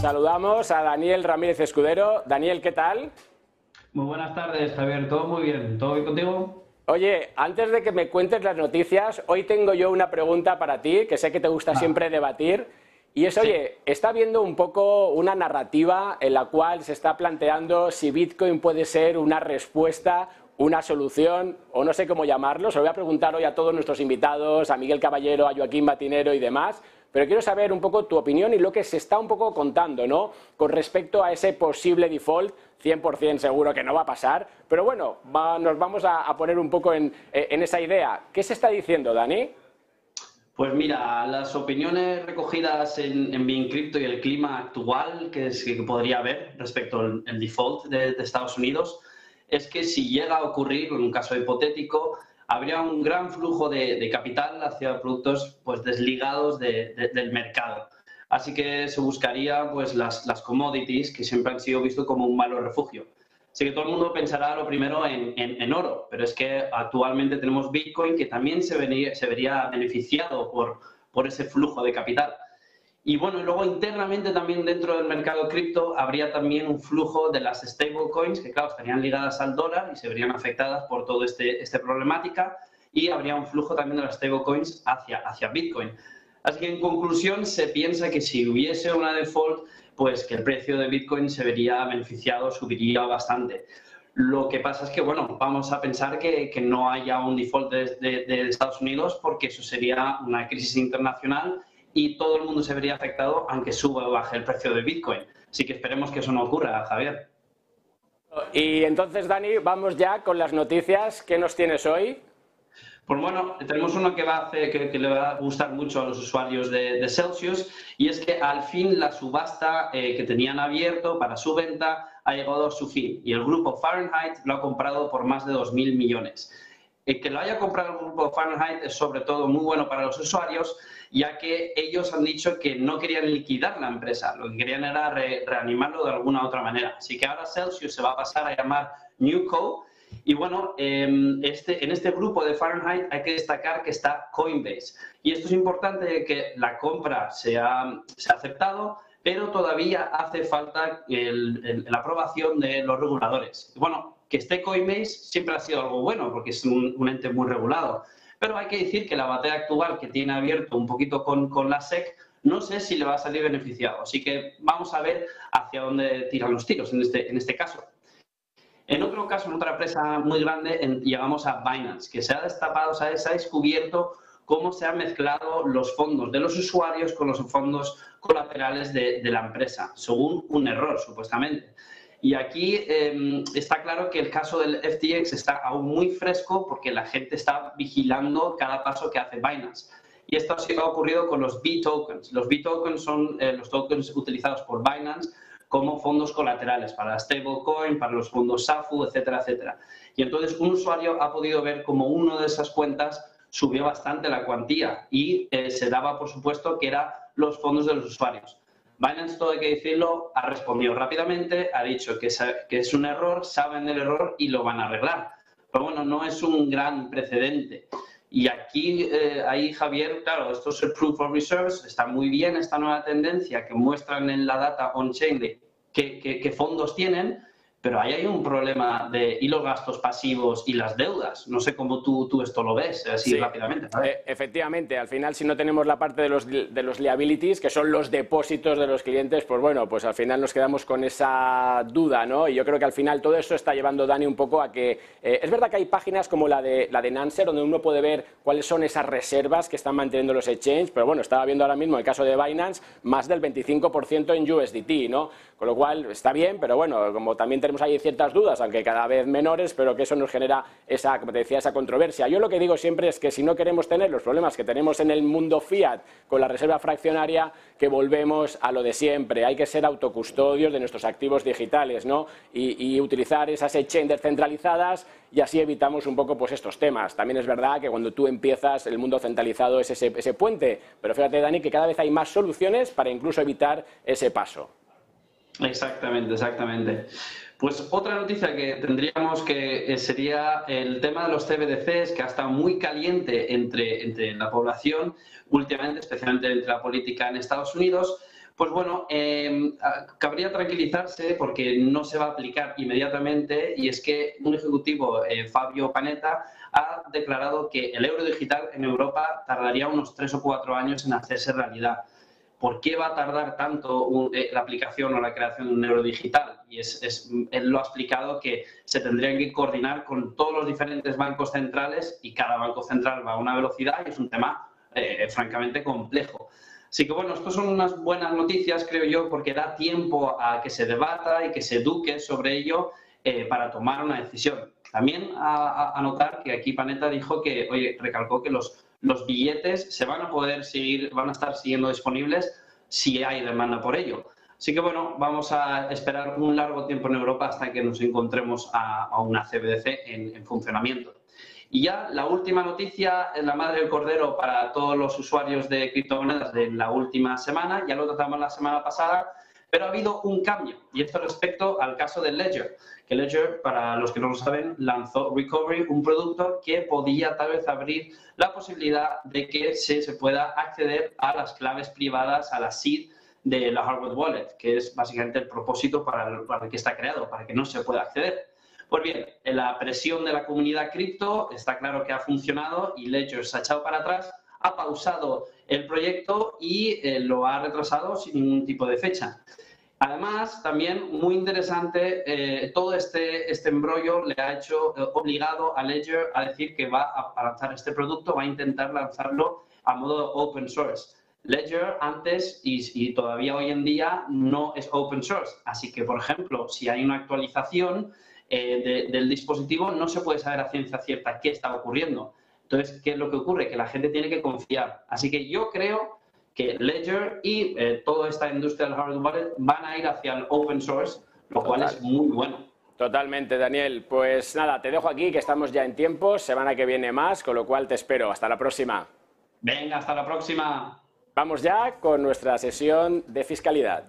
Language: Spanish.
Saludamos a Daniel Ramírez Escudero. Daniel, ¿qué tal? Muy buenas tardes, Javier. ¿Todo muy bien? ¿Todo bien contigo? Oye, antes de que me cuentes las noticias, hoy tengo yo una pregunta para ti, que sé que te gusta Ah. siempre debatir. Y es, oye, está viendo un poco una narrativa en la cual se está planteando si Bitcoin puede ser una respuesta, una solución, o no sé cómo llamarlo. Se lo voy a preguntar hoy a todos nuestros invitados, a Miguel Caballero, a Joaquín Batinero y demás. Pero quiero saber un poco tu opinión y lo que se está un poco contando, ¿no? Con respecto a ese posible default, 100% seguro que no va a pasar. Pero bueno, va- nos vamos a, a poner un poco en, eh, en esa idea. ¿Qué se está diciendo, Dani? Pues mira, las opiniones recogidas en, en BitCrypto y el clima actual que, es- que podría haber respecto al el default de, de Estados Unidos es que si llega a ocurrir, en un caso hipotético, habría un gran flujo de, capital hacia productos pues, desligados de- de- del mercado. Así que se buscaría pues, las, commodities que siempre han sido vistos como un malo refugio. Así que todo el mundo pensará lo primero en, oro, pero es que actualmente tenemos Bitcoin que también se, se vería beneficiado por, por ese flujo de capital. Y bueno, luego internamente también dentro del mercado cripto habría también un flujo de las stablecoins que, claro, estarían ligadas al dólar y se verían afectadas por toda este, esta problemática. Y habría un flujo también de las stablecoins hacia, hacia Bitcoin. Así que en conclusión se piensa que si hubiese una default, pues que el precio de Bitcoin se vería beneficiado, subiría bastante. Lo que pasa es que, bueno, vamos a pensar que, que no haya un default de, de- de Estados Unidos porque eso sería una crisis internacional y todo el mundo se vería afectado aunque suba o baje el precio de Bitcoin. Así que esperemos que eso no ocurra, Javier. Y entonces, Dani, vamos ya con las noticias. ¿Qué nos tienes hoy? Pues bueno, tenemos uno que, va a hacer- que, que le va a gustar mucho a los usuarios de, de Celsius y es que al fin la subasta eh, que tenían abierto para su venta ha llegado a su fin y el grupo Fahrenheit lo ha comprado por más de 2.000 millones. Que lo haya comprado el grupo Fahrenheit es sobre todo muy bueno para los usuarios, ya que ellos han dicho que no querían liquidar la empresa, lo que querían era re- reanimarlo de alguna otra manera. Así que ahora Celsius se va a pasar a llamar Newco. Y bueno, em, este, en este grupo de Fahrenheit hay que destacar que está Coinbase. Y esto es importante que la compra se ha, se ha aceptado, pero todavía hace falta la aprobación de los reguladores. Bueno, que esté Coinbase siempre ha sido algo bueno porque es un, ente muy regulado. Pero hay que decir que la batalla actual que tiene abierto un poquito con, con la SEC, no sé si le va a salir beneficiado. Así que vamos a ver hacia dónde tiran los tiros en este, en este caso. En otro caso, en otra empresa muy grande, en- llegamos a Binance, que se ha destapado, se ha, se ha descubierto cómo se han mezclado los fondos de los usuarios con los fondos colaterales de, de la empresa, según un error, supuestamente. Y aquí eh, está claro que el caso del FTX está aún muy fresco porque la gente está vigilando cada paso que hace Binance. Y esto sido- ha ocurrido con los B-tokens. Los B-tokens son eh, los tokens utilizados por Binance como fondos colaterales para stablecoin, para los fondos SAFU, etcétera, etcétera. Y entonces un usuario ha podido ver como uno de esas cuentas subió bastante la cuantía y eh, se daba por supuesto que eran los fondos de los usuarios. Binance, todo hay que decirlo, ha respondido rápidamente, ha dicho que, que es un error, saben del error y lo van a arreglar. Pero bueno, no es un gran precedente. Y aquí, eh, ahí Javier, claro, esto es el Proof of Reserves, está muy bien esta nueva tendencia que muestran en la data on-chain de qué, qué- qué fondos tienen, pero ahí hay un problema de y los gastos pasivos y las deudas. No sé cómo tú, tú esto lo ves, así Sí. rápidamente. Eh, efectivamente, al final si no tenemos la parte de los, de los liabilities, que son los depósitos de los clientes, pues bueno, pues al final nos quedamos con esa duda, ¿no? Y yo creo que al final todo eso está llevando Dani un poco a que... eh, es verdad que hay páginas como la de, la de Nancer, donde uno puede ver cuáles son esas reservas que están manteniendo los exchanges, pero bueno, estaba viendo ahora mismo el caso de Binance, más del 25% en USDT, ¿no? Con lo cual está bien, pero bueno, como también tenemos ahí ciertas dudas, aunque cada vez menores, pero que eso nos genera esa, como te decía, esa controversia. Yo lo que digo siempre es que si no queremos tener los problemas que tenemos en el mundo fiat con la reserva fraccionaria, que volvemos a lo de siempre. Hay que ser autocustodios de nuestros activos digitales, ¿no? Y, utilizar esas exchanges descentralizadas y así evitamos un poco pues estos temas. También es verdad que cuando tú empiezas, el mundo centralizado es ese, ese puente, pero fíjate, Dani, que cada vez hay más soluciones para incluso evitar ese paso. Exactamente, exactamente. Pues otra noticia que tendríamos que eh, sería el tema de los CBDCs, que ha estado muy caliente entre, entre la población últimamente, especialmente entre la política en Estados Unidos, Pues bueno, em, cabría tranquilizarse porque no se va a aplicar inmediatamente y es que un ejecutivo, eh, Fabio Panetta, ha declarado que el euro digital en Europa tardaría unos tres o cuatro años en hacerse realidad. ¿Por qué va a tardar tanto eh, la aplicación o la creación de un euro digital? Y es, él lo ha explicado que se tendrían que coordinar con todos los diferentes bancos centrales y cada banco central va a una velocidad y es un tema eh, francamente complejo. Así que bueno, estas son unas buenas noticias, creo yo, porque da tiempo a que se debata y que se eduque sobre ello eh, para tomar una decisión. También a, notar que aquí Panetta dijo que, oye, recalcó que los, los billetes se van a poder seguir, van a estar siguiendo disponibles si hay demanda por ello. Así que bueno, vamos a esperar un largo tiempo en Europa hasta que nos encontremos a, una CBDC en funcionamiento. Y ya la última noticia, la madre del cordero para todos los usuarios de criptomonedas de la última semana, ya lo tratamos la semana pasada, pero ha habido un cambio, y esto respecto al caso de Ledger, que Ledger, para los que no lo saben, lanzó Recovery, un producto que podía tal vez abrir la posibilidad de que se, pueda acceder a las claves privadas, a la SID de la Harvard Wallet, que es básicamente el propósito para para el que está creado, para que no se pueda acceder. Pues bien, la presión de la comunidad cripto está claro que ha funcionado y Ledger se ha echado para atrás, ha pausado el proyecto y eh, lo ha retrasado sin ningún tipo de fecha. Además, también muy interesante, eh, todo este, este embrollo le ha hecho eh, obligado a Ledger a decir que va a lanzar este producto, va a intentar lanzarlo a modo open source. Ledger antes y, todavía hoy en día no es open source. Así que, por ejemplo, si hay una actualización, eh, del dispositivo no se puede saber a ciencia cierta qué está ocurriendo. Entonces, ¿qué es lo que ocurre? Que la gente tiene que confiar. Así que yo creo que Ledger y eh, toda esta industria del hardware wallet van a ir hacia el open source, lo cual es muy bueno. Totalmente, Daniel. Pues nada, te dejo aquí, que estamos ya en tiempo, semana que viene más, con lo cual te espero. Hasta la próxima. Venga, hasta la próxima. Vamos ya con nuestra sesión de fiscalidad.